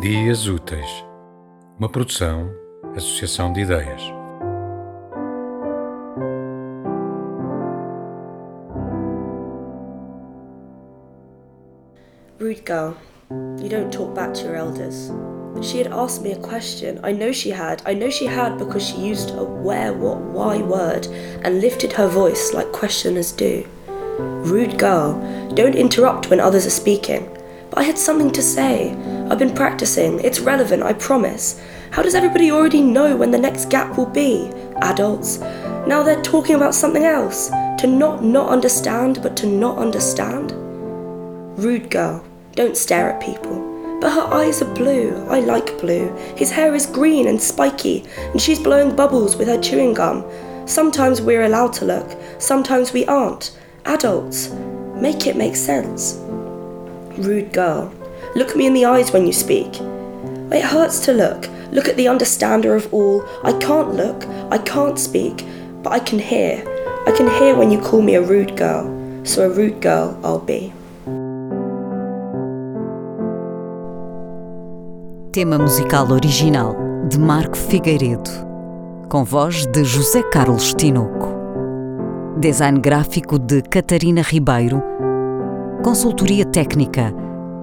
Dias Úteis, uma produção, associação de ideias. Rude girl, you don't talk back to your elders. She had asked me a question. I know she had. I know she had because she used a where, what, why word and lifted her voice like questioners do. Rude girl, don't interrupt when others are speaking. But I had something to say. I've been practicing. It's relevant, I promise. How does everybody already know when the next gap will be? Adults. Now they're talking about something else. To not not understand, but to not understand? Rude girl, don't stare at people. But her eyes are blue. I like blue. His hair is green and spiky, and she's blowing bubbles with her chewing gum. Sometimes we're allowed to look, sometimes we aren't. Adults. Make it make sense. Rude girl. Look me in the eyes when you speak. It hurts to look. Look at the understander of all. I can't look. I can't speak. But I can hear. I can hear when you call me a rude girl. So a rude girl I'll be. Tema musical original de Marco Figueiredo, com voz de José Carlos Tinoco. Design gráfico de Catarina Ribeiro. Consultoria técnica